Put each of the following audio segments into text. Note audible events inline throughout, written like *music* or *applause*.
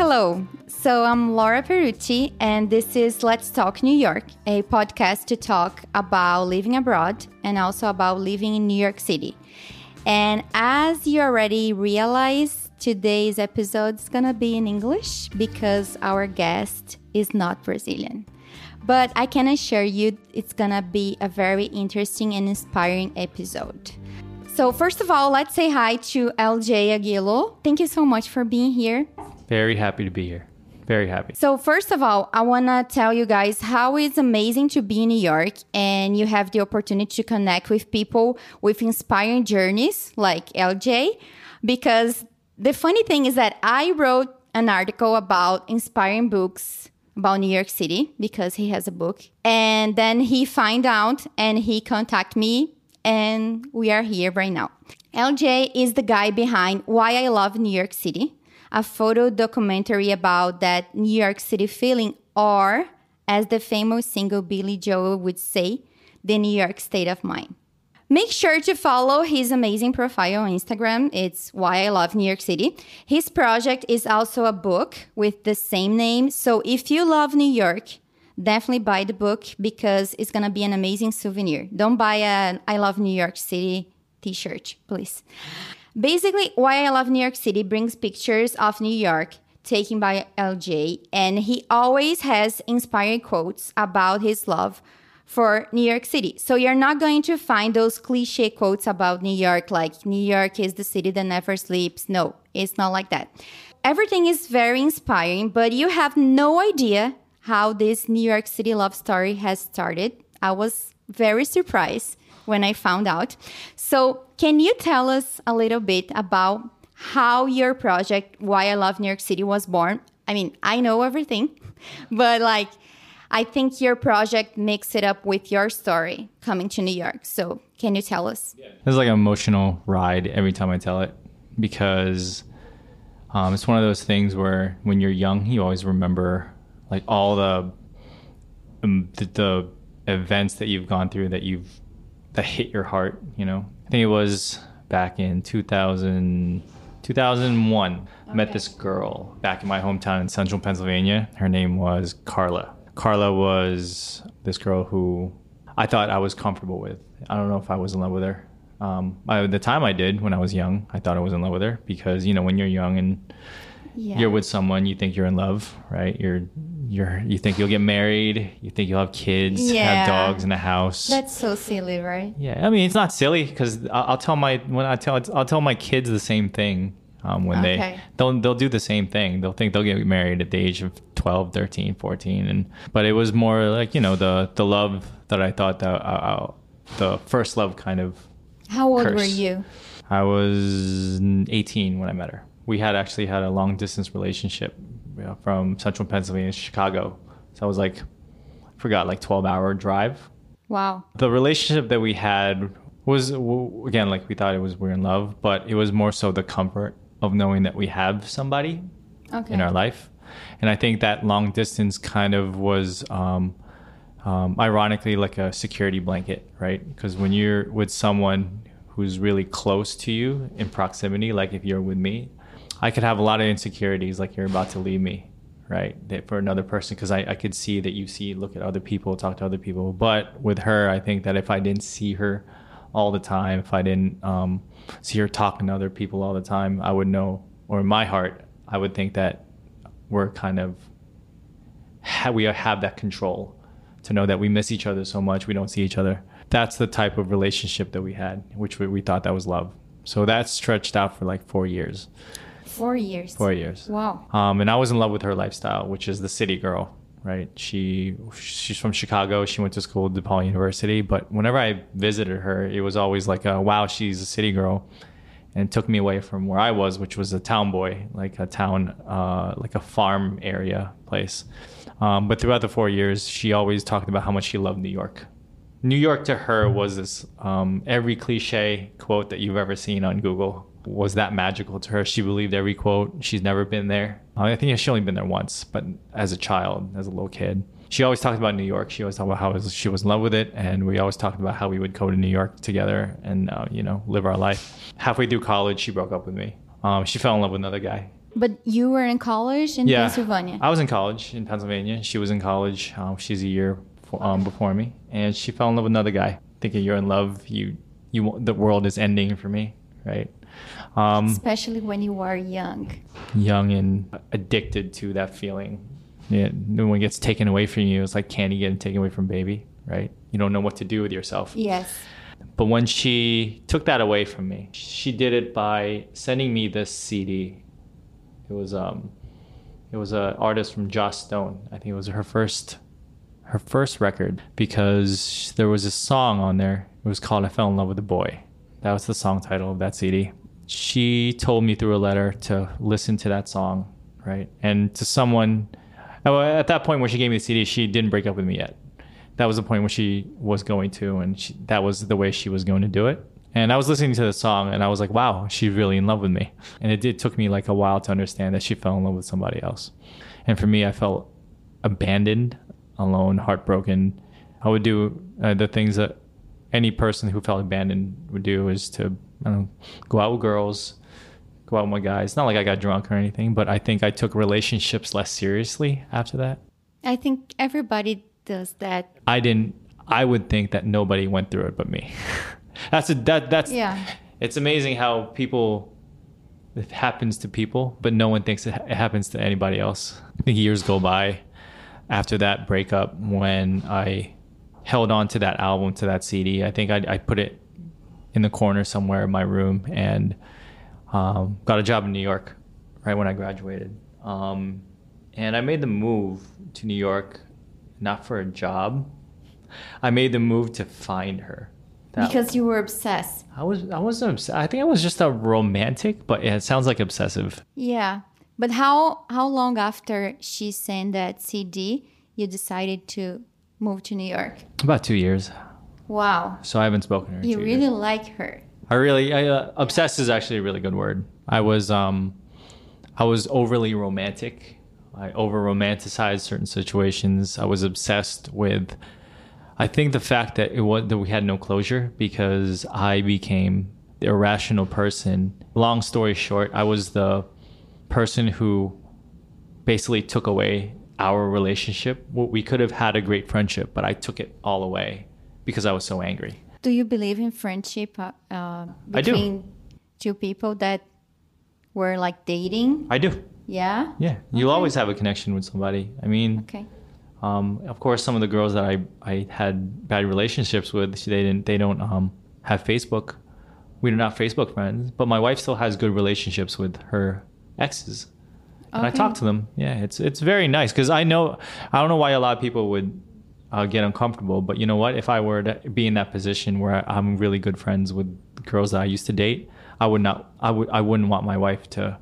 hello. So I'm Laura Perucci, and this is Let's Talk New York, a podcast to talk about living abroad and also about living in New York City. And as you already realize, today's episode is gonna be in English because our guest is not Brazilian. But I can assure you it's gonna be a very interesting and inspiring episode. So, first of all, let's say hi to LJ Aguilo. Thank you so much for being here. Very happy to be here. Very happy. So, first of all, I want to tell you guys how it's amazing to be in New York and you have the opportunity to connect with people with inspiring journeys like LJ. Because the funny thing is that I wrote an article about inspiring books about New York City because he has a book. And then he find out and he contact me and we are here right now. LJ is the guy behind Why I Love New York City, a photo documentary about that New York City feeling, or as the famous single Billy Joel would say, the New York state of mind. Make sure to follow his amazing profile on Instagram. It's Why I Love New York City. His project is also a book with the same name. So if you love New York, definitely buy the book because it's going to be an amazing souvenir. Don't buy a I Love New York City t shirt, please. Basically, Why I Love New York City brings pictures of New York taken by LJ, and he always has inspiring quotes about his love for New York City. So you're not going to find those cliche quotes about New York, like New York is the city that never sleeps. No, it's not like that. Everything is very inspiring, but you have no idea how this New York City love story has started. I was very surprised when I found out. So, can you tell us a little bit about how your project, Why I Love New York City, was born? I mean, I know everything, *laughs* but like, I think your project makes it up with your story coming to New York. So, can you tell us? It's like an emotional ride every time I tell it because um, it's one of those things where when you're young, you always remember like all the, um, the the events that you've gone through that you've that hit your heart. You know, I think it was back in 2000, 2001. Okay. Met this girl back in my hometown in central Pennsylvania. Her name was Carla. Carla was this girl who I thought I was comfortable with. I don't know if I was in love with her. Um, I, the time I did when I was young, I thought I was in love with her because you know when you're young and yeah. you're with someone, you think you're in love, right? You're you're you think you'll get married, you think you'll have kids, yeah. have dogs in the house. That's so silly, right? Yeah, I mean it's not silly because I'll, I'll, tell my when I tell I'll tell my kids the same thing. Um, when okay. they they'll they'll do the same thing. They'll think they'll get married at the age of 12, 13, 14 and but it was more like, you know, the the love that I thought that uh, uh the first love kind of How old curse. were you? I was 18 when I met her. We had actually had a long distance relationship you know, from central Pennsylvania to Chicago. So I was like, I forgot, like 12 hour drive. Wow. The relationship that we had was, again, like we thought it was we're in love, but it was more so the comfort of knowing that we have somebody okay. in our life. And I think that long distance kind of was, um, um, ironically, like a security blanket, right? Because when you're with someone who's really close to you in proximity, like if you're with me, I could have a lot of insecurities, like you're about to leave me, right? That for another person, because I, I could see that you see, look at other people, talk to other people. But with her, I think that if I didn't see her all the time, if I didn't um, see her talking to other people all the time, I would know, or in my heart, I would think that we're kind of, we have that control to know that we miss each other so much, we don't see each other. That's the type of relationship that we had, which we, we thought that was love. So that stretched out for like four years. Four years. Four years. Wow. Um, and I was in love with her lifestyle, which is the city girl, right? She she's from Chicago. She went to school at DePaul University. But whenever I visited her, it was always like, a, wow, she's a city girl, and took me away from where I was, which was a town boy, like a town, uh, like a farm area place. Um, but throughout the four years, she always talked about how much she loved New York. New York to her was this um, every cliche quote that you've ever seen on Google was that magical to her. She believed every quote. She's never been there. I think she only been there once, but as a child, as a little kid. She always talked about New York. She always talked about how she was in love with it, and we always talked about how we would go to New York together and uh, you know live our life. Halfway through college, she broke up with me. Um, she fell in love with another guy, But you were in college in yeah, Pennsylvania. I was in college in Pennsylvania. She was in college. Um, she's a year for, um, before me, and she fell in love with another guy. Thinking you're in love, you you the world is ending for me, right? Um, Especially when you are young. Young and addicted to that feeling. Yeah, no one gets taken away from you. It's like candy getting taken away from baby, right? You don't know what to do with yourself. Yes. But when she took that away from me, she did it by sending me this CD. It was um, it was an artist from Joss Stone. I think it was her first, her first record because there was a song on there. It was called "I Fell in Love with a Boy." That was the song title of that CD. She told me through a letter to listen to that song, right? And to someone, oh, at that point when she gave me the CD, she didn't break up with me yet that was the point when she was going to, and she, that was the way she was going to do it. And I was listening to the song, and I was like, "Wow, she's really in love with me." And it did took me like a while to understand that she fell in love with somebody else. And for me, I felt abandoned, alone, heartbroken. I would do uh, the things that any person who felt abandoned would do is to know, go out with girls, go out with my guys. Not like I got drunk or anything, but I think I took relationships less seriously after that. I think everybody does that. I didn't. I would think that nobody went through it but me. *laughs* that's a that that's yeah. It's amazing how people it happens to people, but no one thinks it, it happens to anybody else. I think years go by after that breakup when I held on to that album to that CD. I think I, I put it in the corner somewhere in my room and um, got a job in New York right when I graduated. Um, and I made the move to New York not for a job. I made the move to find her. That, because you were obsessed. I was I wasn't obsessed. I think I was just a romantic, but it sounds like obsessive. Yeah. But how how long after she sent that CD you decided to move to New York? About 2 years. Wow. So I haven't spoken to her. You really years. like her. I really I, uh, obsessed is actually a really good word. I was um I was overly romantic I over romanticized certain situations. I was obsessed with. I think the fact that it was that we had no closure because I became the irrational person. Long story short, I was the person who basically took away our relationship. We could have had a great friendship, but I took it all away because I was so angry. Do you believe in friendship uh, between two people that were like dating? I do. Yeah. Yeah, you'll okay. always have a connection with somebody. I mean, okay. Um, of course, some of the girls that I, I had bad relationships with, they didn't they don't um, have Facebook. We're not Facebook friends, but my wife still has good relationships with her exes, and I talk to them. Yeah, it's it's very nice because I know I don't know why a lot of people would uh, get uncomfortable, but you know what? If I were to be in that position where I'm really good friends with girls that I used to date, I would not I would I wouldn't want my wife to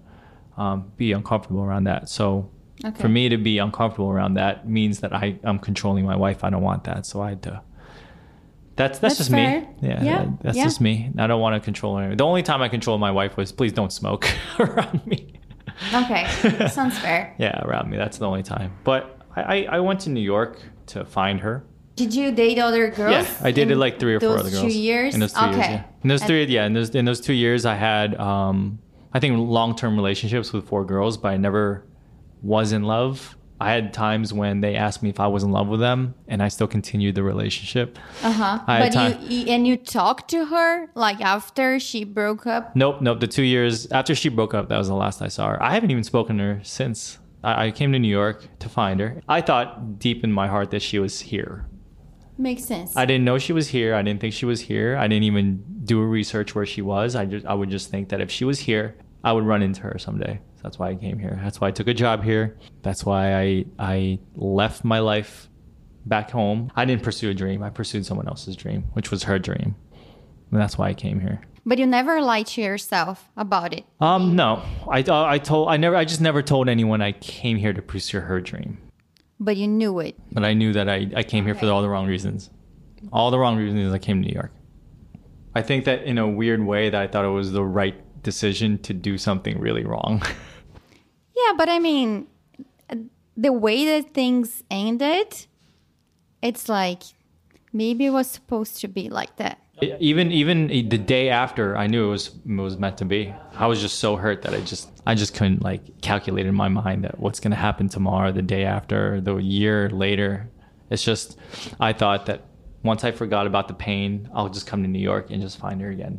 um, be uncomfortable around that. So okay. for me to be uncomfortable around that means that I, I'm controlling my wife. I don't want that. So I had to. That's that's, that's just fair. me. Yeah, yeah. that's yeah. just me. I don't want to control her. The only time I controlled my wife was please don't smoke *laughs* around me. Okay, *laughs* sounds fair. yeah, around me. That's the only time. But I, I went to New York to find her. Did you date other girls? Yeah, I dated like three or four other girls. Two years. In those two okay. years, yeah. In those three, yeah. In those in those two years, I had um, I think long term relationships with four girls, but I never was in love. I had times when they asked me if I was in love with them, and I still continued the relationship. Uh huh. But time- you and you talked to her like after she broke up. Nope, nope. The two years after she broke up, that was the last I saw her. I haven't even spoken to her since. I, came to New York to find her. I thought deep in my heart that she was here. Makes sense. I didn't know she was here. I didn't think she was here. I didn't even do a research where she was. I just I would just think that if she was here, I would run into her someday. So that's why I came here. That's why I took a job here. That's why I I left my life back home. I didn't pursue a dream. I pursued someone else's dream, which was her dream. And that's why I came here. But you never lied to yourself about it. Um, no. I uh, I told I never I just never told anyone I came here to pursue her dream. But you knew it. But I knew that I, I came here for all the wrong reasons. All the wrong reasons I came to New York. I think that in a weird way that I thought it was the right decision to do something really wrong. *laughs* yeah, but I mean, the way that things ended, it's like maybe it was supposed to be like that. Even even the day after i knew it was it was meant to be i was just so hurt that i just i just couldn't like calculate in my mind that what's going to happen tomorrow the day after the year later it's just i thought that once i forgot about the pain i'll just come to new york and just find her again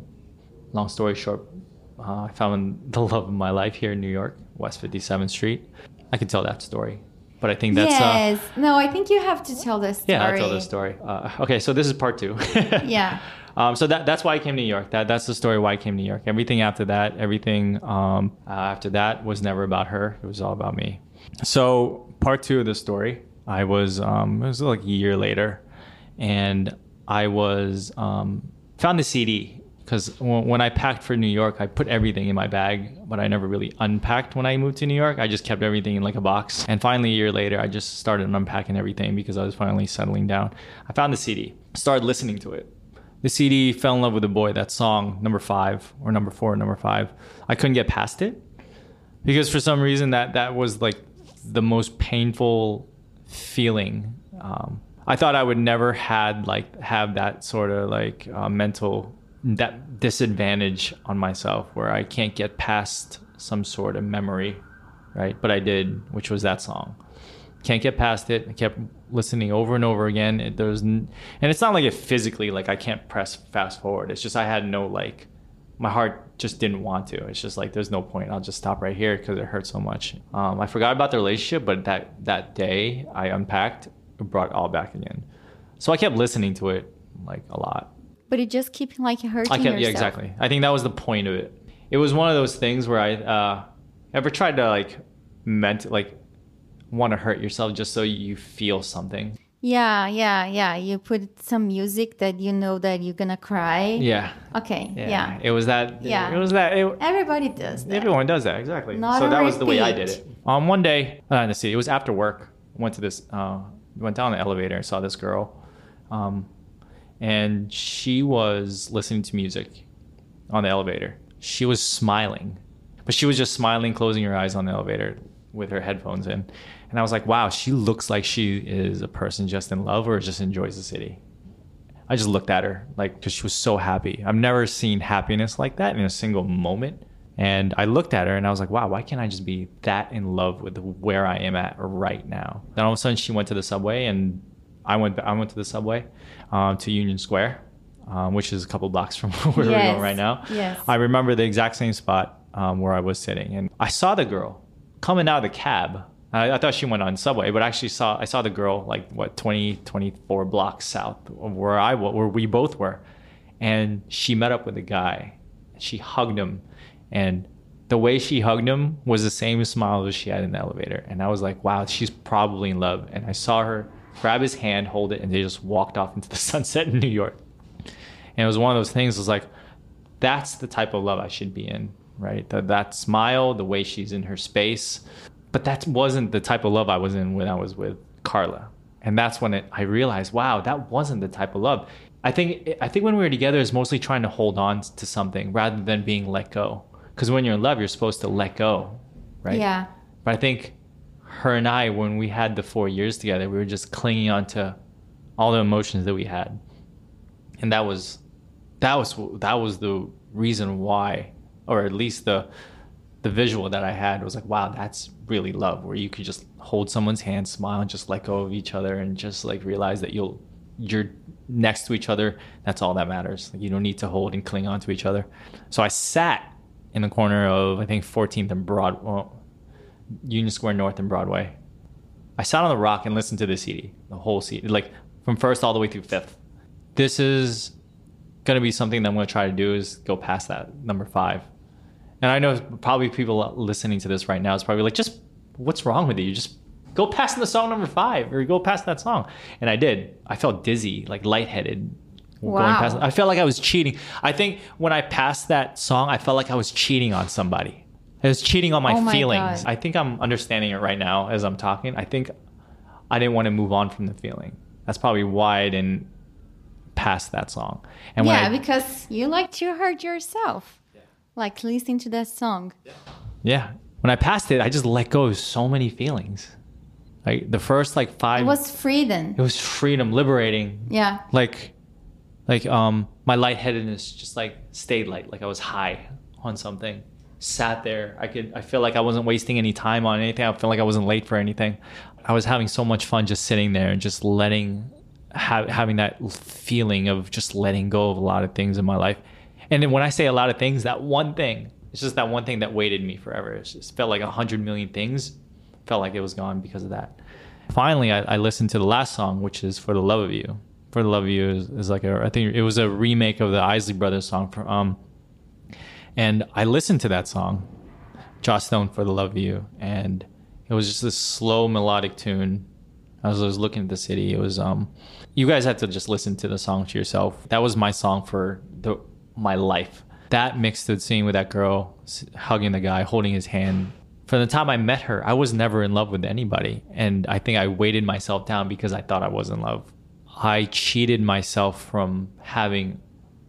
long story short uh, i found *laughs* the love of my life here in new york west 57th street i can tell that story but I think that's uh, yes. Uh, no, I think you have to tell this story. Yeah, I'll tell the story. Uh, okay, so this is part two. *laughs* yeah. Um, so that that's why I came to New York. That that's the story why I came to New York. Everything after that, everything um, uh, after that was never about her. It was all about me. So part two of the story, I was um, it was like a year later, and I was um, found the CD because when I packed for New York, I put everything in my bag, but I never really unpacked when I moved to New York. I just kept everything in like a box. And finally, a year later, I just started unpacking everything because I was finally settling down. I found the CD, started listening to it the CD fell in love with a boy. That song, number five or number four, number five. I couldn't get past it because for some reason that that was like the most painful feeling. Um, I thought I would never had like have that sort of like uh, mental that disadvantage on myself where I can't get past some sort of memory, right? But I did, which was that song. Can't get past it. I kept listening over and over again. It, there's, and it's not like it physically like I can't press fast forward. It's just I had no like, my heart just didn't want to. It's just like there's no point. I'll just stop right here because it hurts so much. Um, I forgot about the relationship, but that that day I unpacked, brought it all back again. So I kept listening to it like a lot. But it just kept like hurting. I kept, yourself. yeah, exactly. I think that was the point of it. It was one of those things where I uh, ever tried to like meant like want to hurt yourself just so you feel something. Yeah, yeah, yeah. You put some music that you know that you're gonna cry. Yeah. Okay. Yeah. yeah. It was that. Yeah. It was that. It, Everybody does that. Everyone does that exactly. Not so that repeat. was the way I did it. Um, one day, uh, let's see. It was after work. Went to this. Uh, went down the elevator and saw this girl, um, and she was listening to music on the elevator. She was smiling, but she was just smiling, closing her eyes on the elevator with her headphones in and I was like, wow, she looks like she is a person just in love or just enjoys the city. I just looked at her like because she was so happy. I've never seen happiness like that in a single moment. And I looked at her and I was like, wow, why can't I just be that in love with where I am at right now? Then all of a sudden she went to the subway and I went I went to the subway um, to Union Square, um, which is a couple blocks from *laughs* where yes. we're going right now. Yes. I remember the exact same spot um, where I was sitting and I saw the girl coming out of the cab I, I, thought she went on subway, but actually saw I saw the girl like what 20, 24 blocks south of where I where we both were, and she met up with a guy. She hugged him, and the way she hugged him was the same smile as she had in the elevator. And I was like, wow, she's probably in love. And I saw her grab his hand, hold it, and they just walked off into the *laughs* sunset in New York. And it was one of those things. It was like, that's the type of love I should be in, right? That that smile, the way she's in her space, but that wasn't the type of love I was in when I was with Carla. And that's when it, I realized, wow, that wasn't the type of love. I think I think when we were together, it's mostly trying to hold on to something rather than being let go. Because when you're in love, you're supposed to let go, right? Yeah. But I think her and I, when we had the four years together, we were just clinging on to all the emotions that we had, and that was that was that was the reason why, or at least the the visual that I had was like, wow, that's really love, where you could just hold someone's hand, smile, and just let go of each other, and just like realize that you'll you're next to each other. That's all that matters. Like, you don't need to hold and cling on to each other. So I sat in the corner of I think 14th and Broad, well, Union Square North and Broadway. I sat on the rock and listened to the CD, the whole CD, like from first all the way through fifth. This is gonna be something that I'm gonna try to do is go past that number five and I know probably people listening to this right now is probably like, just what's wrong with you? You Just go past the song number five or go past that song. And I did. I felt dizzy, like lightheaded. Wow. Going past, I felt like I was cheating. I think when I passed that song, I felt like I was cheating on somebody. I was cheating on my, oh my feelings. God. I think I'm understanding it right now as I'm talking. I think I didn't want to move on from the feeling. That's probably why I didn't pass that song. And yeah, I, because you like to hurt yourself like listening to that song. Yeah. When I passed it, I just let go of so many feelings. Like the first like five It was freedom. It was freedom, liberating. Yeah. Like like um my lightheadedness just like stayed light, like I was high on something. Sat there, I could, I feel like I wasn't wasting any time on anything. I feel like I wasn't late for anything. I was having so much fun just sitting there and just letting, ha- having that feeling of just letting go of a lot of things in my life. And then when I say a lot of things, that one thing, it's just that one thing that weighted me forever. It just felt like a hundred million things felt like it was gone because of that. Finally, I, I, listened to the last song, which is "For the Love of You." "For the Love of You" is, is like a, I think it was a remake of the Isley Brothers song from, um, and I listened to that song, Joss Stone "For the Love of You," and it was just this slow melodic tune. As I was looking at the city, it was um, you guys had to just listen to the song to yourself. That was my song for the my life. That mixed the scene with that girl hugging the guy, holding his hand, from the time I met her, I was never in love with anybody. And I think I weighted myself down because I thought I was in love. I cheated myself from having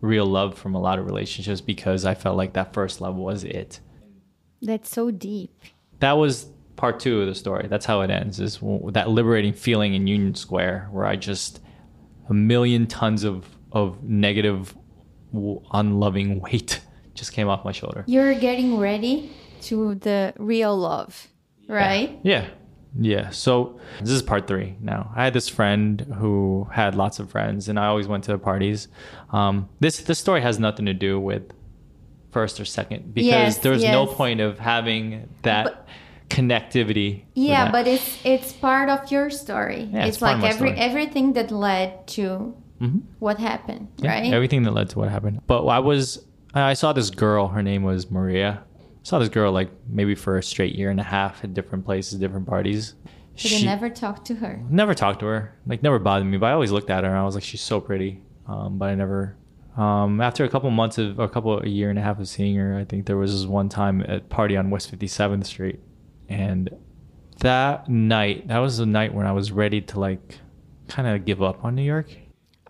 real love from a lot of relationships because I felt like that first love was it. That's so deep. That was part two of the story. That's how it ends is that liberating feeling in Union Square where I just a million tons of of negative unloving *laughs* weight just came off my shoulder. You're getting ready to the real love, right? Yeah. yeah. So this is part three now. I had this friend who had lots of friends, and I always went to parties. Um, this this story has nothing to do with first or second because yes, there's yes. no point of having that. But, connectivity yeah but it's it's part of your story yeah, it's, it's like every story. everything that led to mm-hmm. what happened yeah, right everything that led to what happened but i was i saw this girl her name was maria I saw this girl like maybe for a straight year and a half at different places, different parties. But she, you never talked to her. Never talked to her. Like never bothered me. But I always looked at her and I was like, she's so pretty. Um, but I never. Um, after a couple months of a couple a year and a half of seeing her, I think there was this one time at party on West Fifty Seventh Street, and that night, that was the night when I was ready to like kind of give up on New York.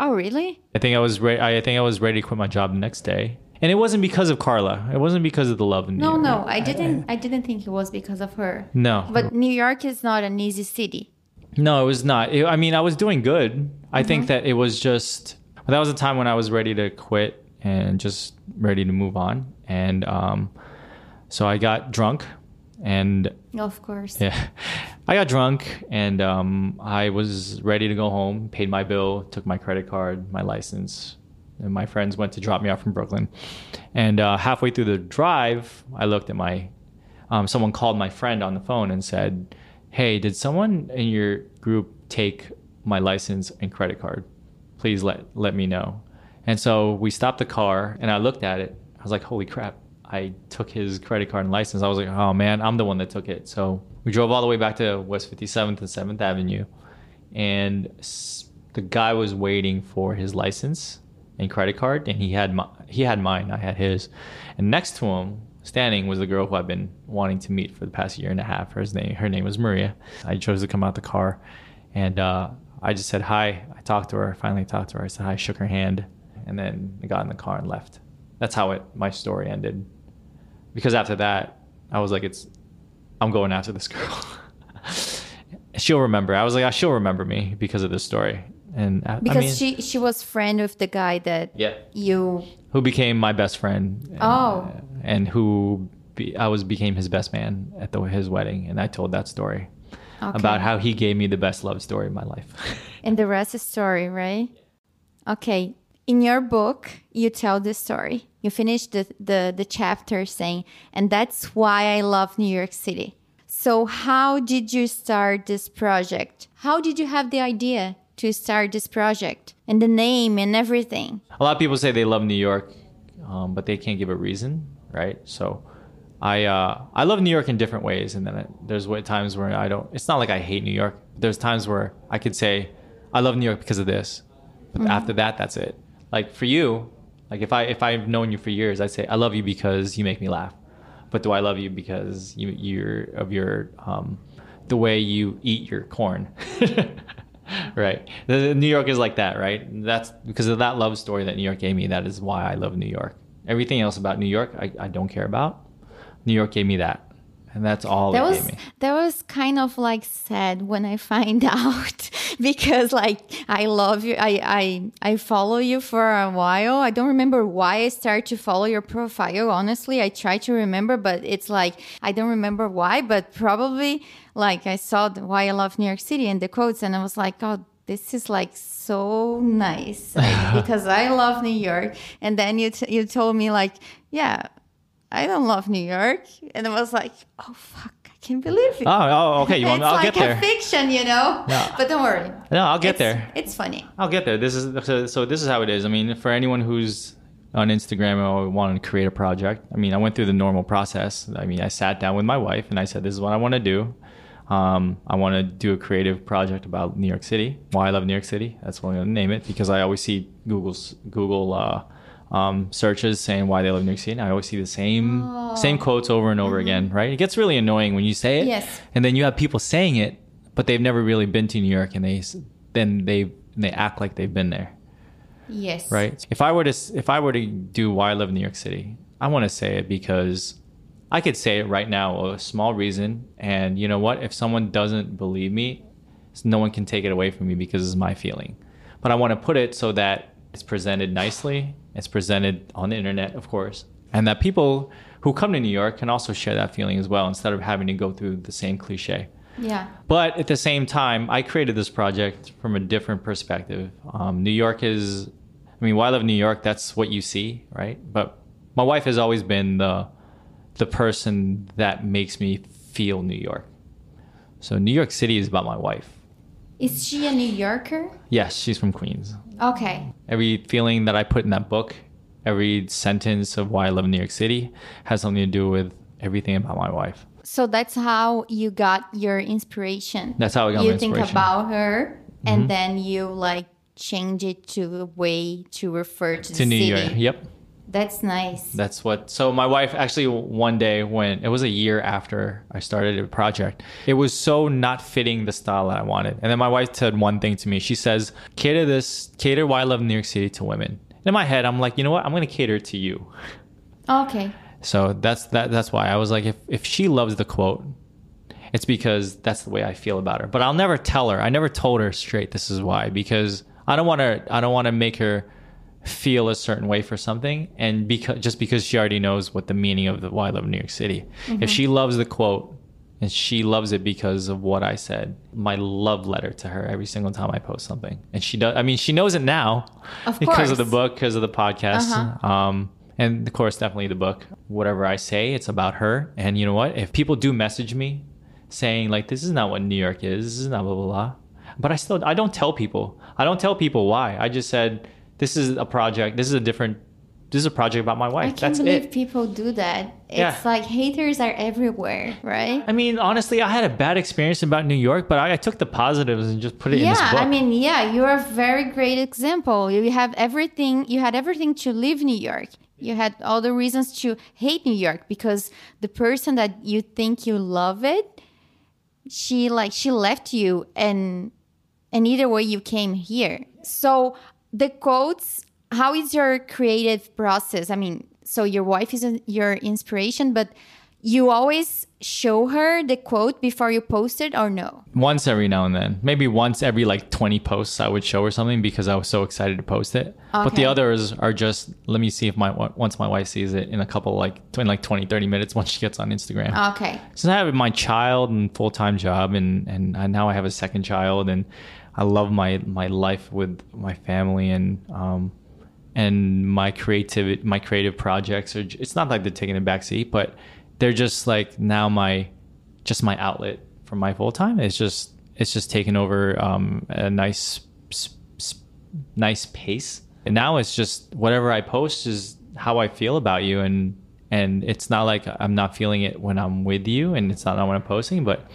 Oh, really? I think I was ready. I think I was ready to quit my job the next day and it wasn't because of Carla. It wasn't because of the love in New no, York. No, no, I didn't. I, I didn't think it was because of her. No, but New York is not an easy city. No, it was not. It, I mean, I was doing good. I mm-hmm. think that it was just that was a time when I was ready to quit and just ready to move on. And um, so I got drunk, and of course, *laughs* yeah, I got drunk, and um, I was ready to go home. Paid my bill, took my credit card, my license, and my friends went to drop me off from Brooklyn. And uh, halfway through the drive, I looked at my, um, someone called my friend on the phone and said, Hey, did someone in your group take my license and credit card? Please let, let me know. And so we stopped the car and I looked at it. I was like, Holy crap. I took his credit card and license. I was like, oh man, I'm the one that took it. So we drove all the way back to West 57th and 7th Avenue. And the guy was waiting for his license and credit card, and he had my, he had mine. I had his, and next to him, standing, was the girl who I've been wanting to meet for the past year and a half. Her name her name was Maria. I chose to come out the car, and uh, I just said hi. I talked to her. I finally talked to her. I said hi, shook her hand, and then I got in the car and left. That's how it my story ended. Because after that, I was like, it's I'm going after this girl. *laughs* she'll remember. I was like, oh, she'll remember me because of this story. And I, because I mean, she she was friend with the guy that yeah. you who became my best friend. And, oh. uh, and who be, I was became his best man at the, his wedding. And I told that story okay. about how he gave me the best love story in my life. *laughs* And the rest is story right? Okay. In your book you tell the story you finish the, the the chapter saying and that's why I love New York City so how did you start this project how did you have the idea to start this project and the name and everything? A lot of people say they love New York, um, but they can't give a reason, right? So I uh, I love New York in different ways, and then it, there's times where I don't. It's not like I hate New York. There's times where I could say I love New York because of this, but mm-hmm. after that, that's it. Like for you, like if I if I've known you for years, I'd say I love you because you make me laugh. But do I love you because you you're of your um, the way you eat your corn? *laughs* right. New York is like that, right? That's because of that love story that New York gave me. That is why I love New York. Everything else about New York, I, I don't care about. New York gave me that. And that's all that was that was kind of like sad when I find *laughs* out because like I love you. I, I I follow you for a while. I don't remember why I started to follow your profile. Honestly, I try to remember, but it's like I don't remember why. But probably like I saw the, why I love New York City and the quotes, and I was like, oh, this is like so nice *laughs* because I love New York. And then you t- you told me like, yeah, I don't love New York, and I was like, oh fuck. I Can't believe it. Oh, oh okay. You *laughs* want, I'll like get there. It's like a fiction, you know. Yeah. But don't worry. No, I'll get It's- there. It's funny. I'll get there. This is so, so. This is how it is. I mean, for anyone who's on Instagram or wanting to create a project, I mean, I went through the normal process. I mean, I sat down with my wife and I said, "This is what I want to do. Um, I want to do a creative project about New York City. Why I love New York City. That's what I'm going to name it because I always see Google's Google uh, um, searches saying why they love New York City. And I always see the same same quotes over and over again. Right? It gets really annoying when you say it, Yes. and then you have people saying it, but they've never really been to New York, and they then they they act like they've been there Yes. right? If I were to if I were to do why I love New York City, I want to say it because I could say it right now, a small reason, and you know what? If someone doesn't believe me, no one can take it away from me because it's my feeling. But I want to put it so that it's presented nicely. It's presented on the internet, of course, and that people who come to New York can also share that feeling as well, instead of having to go through the same cliche. Yeah. But at the same time, I created this project from a different perspective. Um, New York is, I mean, why I love New York, that's what you see, right? But my wife has always been the, the person that makes me feel New York. So New York City is about my wife. Is she a New Yorker? Yes, she's from Queens. Okay. Every feeling that I put in that book, every sentence of why I love New York City has something to do with everything about my wife. So that's how you got your inspiration. That's how I got you think about her, Mm-hmm. and then you like change it to a way to refer to, To the New city. York. Yep. That's nice. That's what. So my wife actually one day when it was a year after I started a project, it was so not fitting the style that I wanted. And then my wife said one thing to me. She says, "Cater this, cater why I love New York City to women." And in my head, I'm like, you know what? I'm going to cater to you. okay. So that's that. That's why I was like, if if she loves the quote, it's because that's the way I feel about her. But I'll never tell her. I never told her straight. This is why because I don't want to. I don't want to make her feel a certain way for something, and because just because she already knows what the meaning of the why I love New York City. If she loves the quote. And she loves it because of what I said. My love letter to her every single time I post something, and she does. I mean, she knows it now Of *laughs* because of the book, because of the podcast. Uh-huh. Um, and of course, definitely the book. Whatever I say, it's about her. And you know what? If people do message me saying like, "This is not what New York is. This is not blah blah blah," but I still I don't tell people. I don't tell people why. I just said this is a project. This is a different. This is a project about my wife. I can't That's believe it. people do that. It's Yeah. like haters are everywhere, right? I mean, honestly, I had a bad experience about New York, but I, I took the positives and just put it in this yeah, book. I mean, yeah, you're a very great example. You have everything, you had everything to leave New York. You had all the reasons to hate New York because the person that you think you love it, she like she left you and and either way you came here. So the quotes, how is your creative process? I mean, so your wife is your inspiration, but you always show her the quote before you post it or no? once every now and then maybe once every like 20 posts i would show her something because i was so excited to post it but the others are just let me see if my once my wife sees it in a couple like in like 20 30 minutes *laughs* once she gets on instagram Okay. since i have my child and full-time job and and now i have a second child and i love my my life with my family and um and my creativity my creative projects are it's not like they're taking a backseat, but they're just like now my just my outlet for my full time. It's just it's just taken over um a nice nice pace. And now it's just whatever i post is how i feel about you. And and it's not like i'm not feeling it when i'm with you and it's not when i'm posting but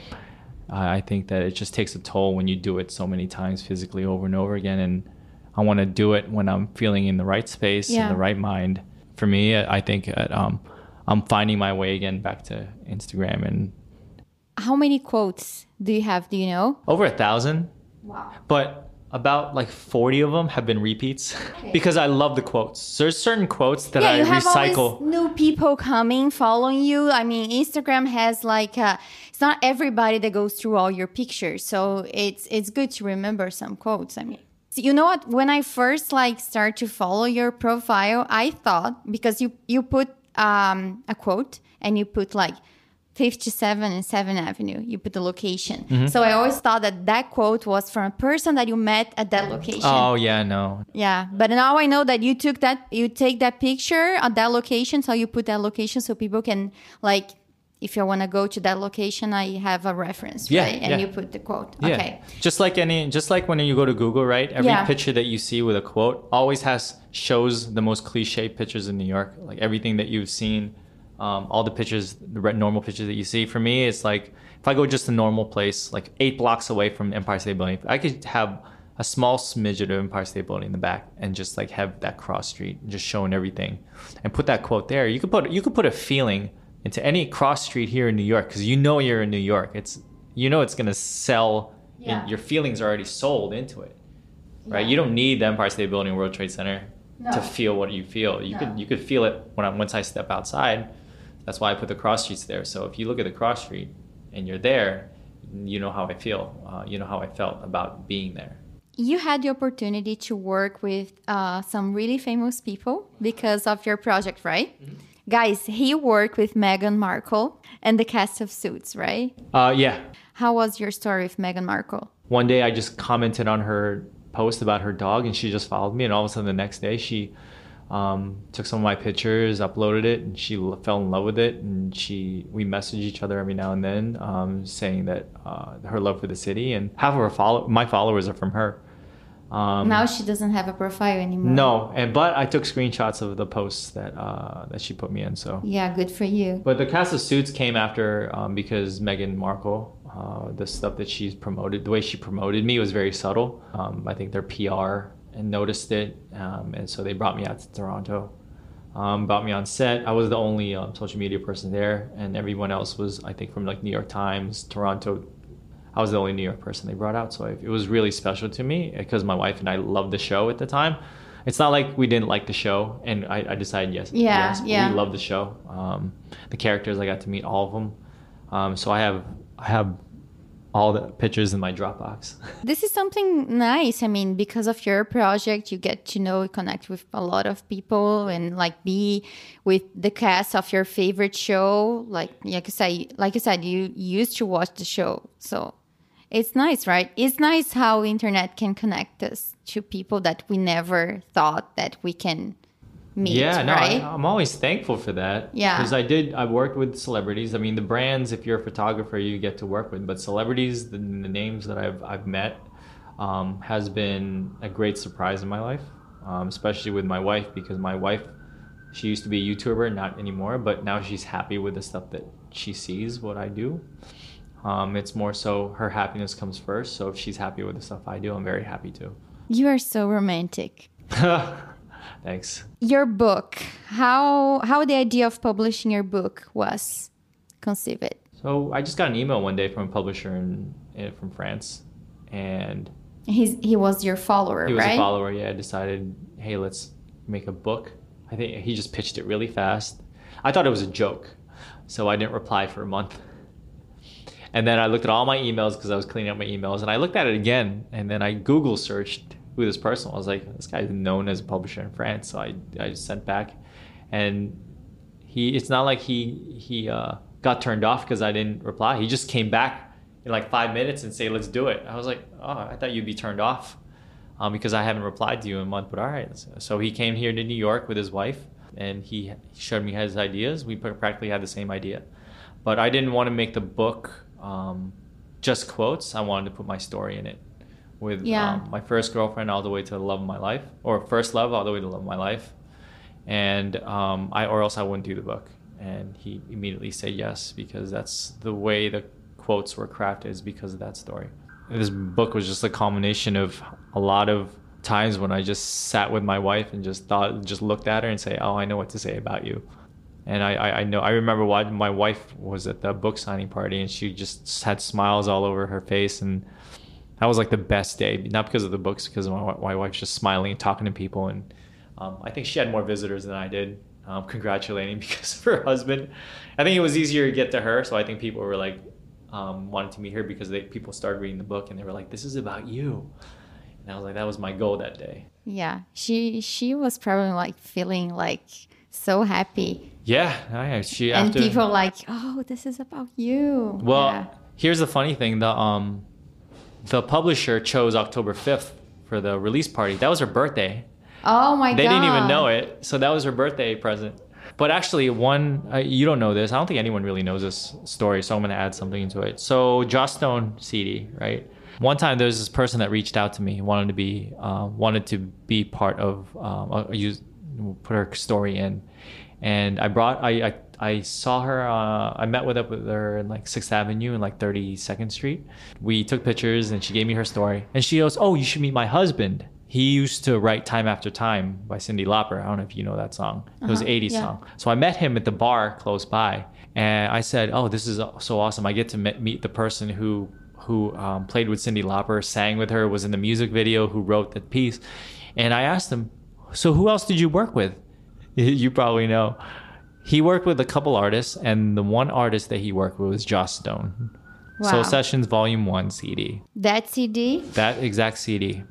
I I think that it just takes a toll when you do it so many times physically over and over again. And I want to do it when I'm feeling in the right space, Yeah. in the right mind. For me, I think that, um, I'm finding my way again back to Instagram and How many quotes do you have? Do you know? over a thousand. Wow. But about like 40 of them have been repeats okay. because I love the quotes. There's certain quotes that yeah, I you have recycle. new people coming, following you. I mean, Instagram has like uh, it's not everybody that goes through all your pictures, so it's it's good to remember some quotes. I mean, so you know what? When I first like start to follow your profile, I thought because you you put um, a quote and you put like 57 and 7 Avenue. You put the location. Mm-hmm. So I always thought that that quote was from a person that you met at that location. Oh yeah, no. Yeah, but now I know that you took that you take that picture at that location, so you put that location so people can like if you want to go to that location, I have a reference, yeah, right? And yeah. you put the quote. Yeah. Okay. Just like any, just like when you go to Google, right? Every yeah. picture that you see with a quote always has shows the most cliche pictures in New York, like everything that you've seen um, all the pictures, the normal pictures that you see. For me, it's like if I go just a normal place, like eight blocks away from Empire State Building, I could have a small smidget of Empire State Building in the back and just like have that cross street just showing everything and put that quote there. You could put you could put a feeling into any cross street here in New York because you know you're in New York. It's you know it's gonna sell. Yeah. your feelings are already sold into it, right? Yeah. You don't need the Empire State Building, World Trade Center no. to feel what you feel. You no. could you could feel it when I, once I step outside that's why I put the cross streets there. So if you look at the cross street and you're there, you know how I feel. Uh, you know how I felt about being there. You had the opportunity to work with uh, some really famous people because of your project, right? Mm-hmm. Guys, he worked with Meghan Markle and the cast of Suits, right? Uh, yeah. How was your story with Meghan Markle? One day I just commented on her post about her dog and she just followed me and all of a sudden the next day she um, took some of my pictures, uploaded it, and she fell in love with it. And she, we message each other every now and then, um, saying that uh, her love for the city. And half of her follow, my followers are from her. Um, now she doesn't have a profile anymore. No, and but I took screenshots of the posts that uh, that she put me in. So yeah, good for you. But the cast of Suits came after um, because Meghan Markle, uh, the stuff that she's promoted, the way she promoted me was very subtle. Um, I think their PR and noticed it, um, and so they brought me out to Toronto. Um, brought me on set. I was the only um, social media person there, and everyone else was, I think, from like New York Times, Toronto. I was the only New York person they brought out, so it was really special to me because my wife and I loved the show at the time. It's not like we didn't like the show, and I, I decided yes, yeah, yes, yeah. we love the show. Um, the characters, I got to meet all of them, um, so I have I have all the pictures in my Dropbox. *laughs* this is something nice. I mean, because of your project, you get to know, connect with a lot of people, and like be with the cast of your favorite show. Like, like I said, like you said, you used to watch the show, so it's nice, right? It's nice how internet can connect us to people that we never thought that we can meet. Yeah, no, right? I, am always thankful for that. Yeah, because I did. I worked with celebrities. I mean, the brands. If you're a photographer, you get to work with. But celebrities, the, the names that I've I've met, um, has been a great surprise in my life. Um, especially with my wife, because my wife, she used to be a YouTuber, not anymore. But now she's happy with the stuff that she sees what I do. Um, it's more so her happiness comes first. So if she's happy with the stuff I do, I'm very happy too. You are so romantic. *laughs* Thanks. Your book, how how the idea of publishing your book was conceived? So I just got an email one day from a publisher in, in from France, and he's he was your follower, he was right? a follower. Yeah, I decided, hey, let's make a book. I think he just pitched it really fast. I thought it was a joke, so I didn't reply for a month. And then I looked at all my emails because I was cleaning up my emails, and I looked at it again, and then I Google searched who this person was. Like, this guy's known as a publisher in France. So I, I sent back, and he. It's not like he he uh, got turned off because I didn't reply. He just came back in like five minutes and say, let's do it. I was like, oh, I thought you'd be turned off um, because I haven't replied to you in a month. But all right. So he came here to New York with his wife, and he showed me his ideas. We practically had the same idea, but I didn't want to make the book. Um, just quotes. I wanted to put my story in it with yeah. um, my first girlfriend all the way to the love of my life, or first love all the way to the love of my life, and um, I or else I wouldn't do the book. And he immediately said yes because that's the way the quotes were crafted is because of that story. This book was just a culmination of a lot of times when I just sat with my wife and just thought, just looked at her and say, "Oh, I know what to say about you." And I, I, I know I remember why my wife was at the book signing party and she just had smiles all over her face and that was like the best day, not because of the books, because my, my wife's just smiling and talking to people. And um, I think she had more visitors than I did, um, congratulating *laughs* because of her husband. I think it was easier to get to her. So I think people were like, um, wanted to meet her because they, people started reading the book and they were like, this is about you. And I was like, that was my goal that day. Yeah. She, she was probably like feeling like so happy. Yeah. I, she, and after, people like, oh, this is about you. Well, yeah. here's the funny thing. The, um, the publisher chose October 5th for the release party. That was her birthday. Oh my they god! They didn't even know it, so that was her birthday present. But actually, one uh, you don't know this. I don't think anyone really knows this story, so I'm going to add something into it. So Joss Stone CD, right? One time there was this person that reached out to me, wanted to be uh, wanted to be part of um, use put her story in, and I brought I I, I saw her. Uh, I met with up with her in like Sixth Avenue and like 32nd Street. We took pictures, and she gave me her story, and she goes, "Oh, you should meet my husband." he used to write Time After Time by Cyndi Lauper. I don't know if you know that song. It uh-huh, was an 80s yeah. song. So I met him at the bar close by and I said, "Oh, this is so awesome. I get to meet the person who who um, played with Cyndi Lauper, sang with her, was in the music video, who wrote the piece." And I asked him, "So who else did you work with?" *laughs* you probably know. He worked with a couple artists, and the one artist that he worked with was Joss Stone. Wow. Soul Sessions Volume 1 CD. That CD? That exact CD.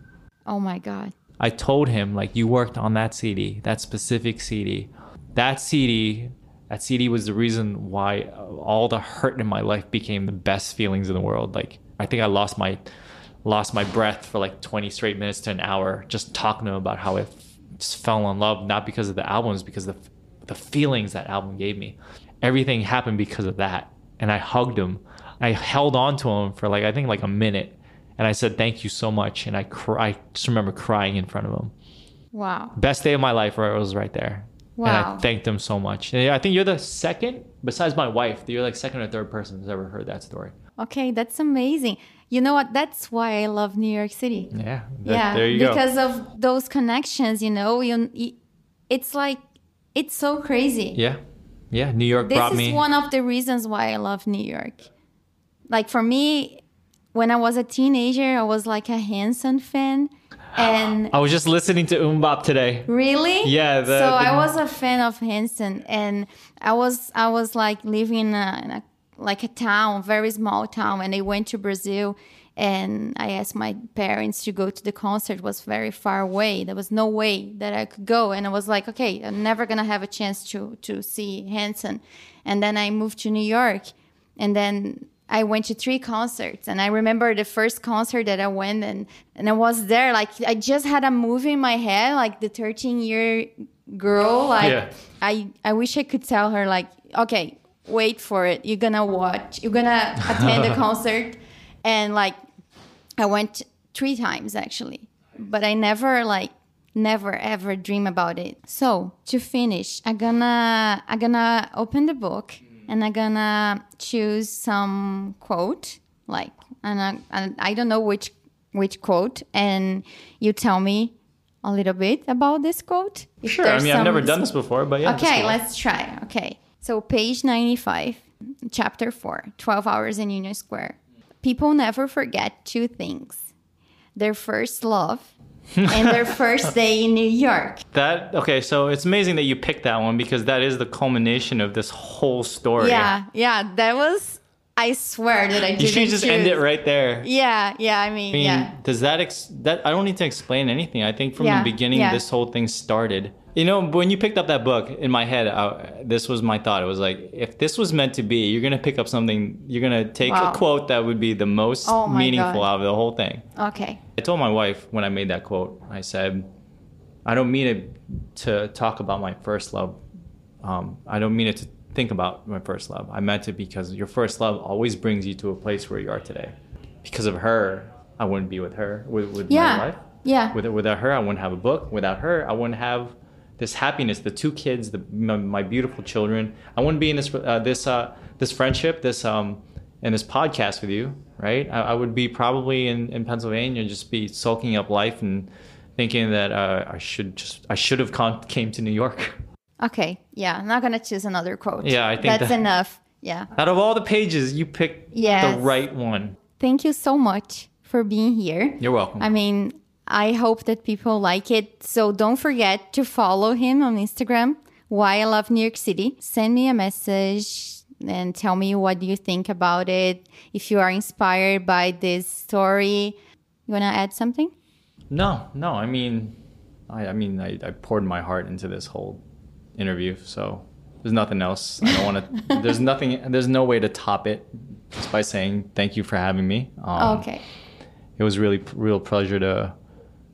Oh my God. I told him, like, you worked on that CD, that specific CD. That CD, that CD was the reason why all the hurt in my life became the best feelings in the world. Like, I think I lost my lost my breath for like 20 straight minutes to an hour just talking to him about how I just fell in love, not because of the albums, because of the, the feelings that album gave me. Everything happened because of that. And I hugged him. I held on to him for like, I think like a minute and I said thank you so much, and I cry. I just remember crying in front of him. Wow. Best day of my life, where I was right there. Wow. And I thanked him so much. And I think you're the second, besides my wife, you're like second or third person who's ever heard that story. Okay, that's amazing. You know what? That's why I love New York City. Yeah. That, yeah. There you because go. of those connections, you know, you, it's like it's so crazy. Yeah. Yeah. New York this brought me. This is one of the reasons why I love New York. Like for me, when I was a teenager, I was like a Hanson fan. And *gasps* I was just listening to MMMBop today. Really? Yeah. The, so the... I was a fan of Hanson, and I was I was like living in a, in a like a town, very small town, and I went to Brazil, and I asked my parents to go to the concert. It was very far away. There was no way that I could go, and I was like, okay, I'm never gonna have a chance to to see Hanson. And then I moved to New York, and then I went to three concerts and I remember the first concert that I went and, and I was there like I just had a movie in my head like the 13 year girl like yeah. I I wish I could tell her like okay wait for it you're gonna watch you're gonna *laughs* attend the concert and like I went three times actually but I never like never ever dream about it so to finish I'm gonna I'm gonna open the book mm. and I'm gonna choose some quote, like, and I, and I don't know which which quote, and you tell me a little bit about this quote. Sure. I mean, I've never done this before, but yeah. Okay, let's try. Okay. So, page 95, chapter 4, 12 hours in Union Square. People never forget two things their first love and their *laughs* first day in New York. That okay, so it's amazing that you picked that one because that is the culmination of this whole story. Yeah, yeah, that was. I swear that I didn't. You should just choose. end it right there. Yeah, yeah. I mean, I mean yeah. Does that ex- that I don't need to explain anything. I think from yeah, the beginning, yeah. this whole thing started. You know, when you picked up that book, in my head, I, this was my thought. It was like, if this was meant to be, you're gonna pick up something. You're gonna take wow. a quote that would be the most oh meaningful God. out of the whole thing. Okay. I told my wife when I made that quote. I said, I don't mean it to talk about my first love. Um, I don't mean it to think about my first love. I meant it because your first love always brings you to a place where you are today. Because of her, I wouldn't be with her, with, with yeah. my life. Yeah. With, without her, I wouldn't have a book. Without her, I wouldn't have this happiness, the two kids, the, my, my beautiful children. I wouldn't be in this uh, this uh, this friendship, this um, and this podcast with you, right? I, I, would be probably in, in Pennsylvania, and just be soaking up life and thinking that uh, I should just I should have con- came to New York. *laughs* Okay, yeah, I'm not gonna choose another quote. Yeah, I think that's that, enough. Yeah. Out of all the pages, you picked yes. the right one. Thank you so much for being here. You're welcome. I mean, I hope that people like it. So don't forget to follow him on Instagram. Why I love New York City. Send me a message and tell me what you think about it. If you are inspired by this story, you wanna add something? No, no. I mean, I, I mean, I, I poured my heart into this whole interview, so there's nothing else. I don't want to. *laughs* there's nothing. There's no way to top it just by saying thank you for having me. Um, okay. It was really real pleasure to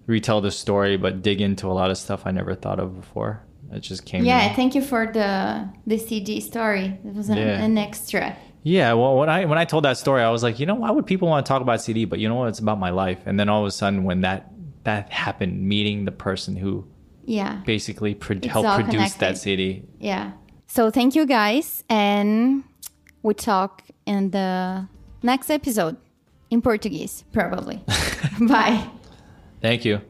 retell the story, but dig into a lot of stuff I never thought of before. It just came. Yeah, thank you for the the CD story. It was an, yeah. an extra. Yeah, well, when I when I told that story, I was like, you know, why would people want to talk about CD? But you know what? It's about my life. And then all of a sudden, when that that happened, meeting the person who yeah basically pro- helped produce connected. that CD Yeah. So thank you guys, and we talk in the next episode in Portuguese, probably. *laughs* Bye. Thank you.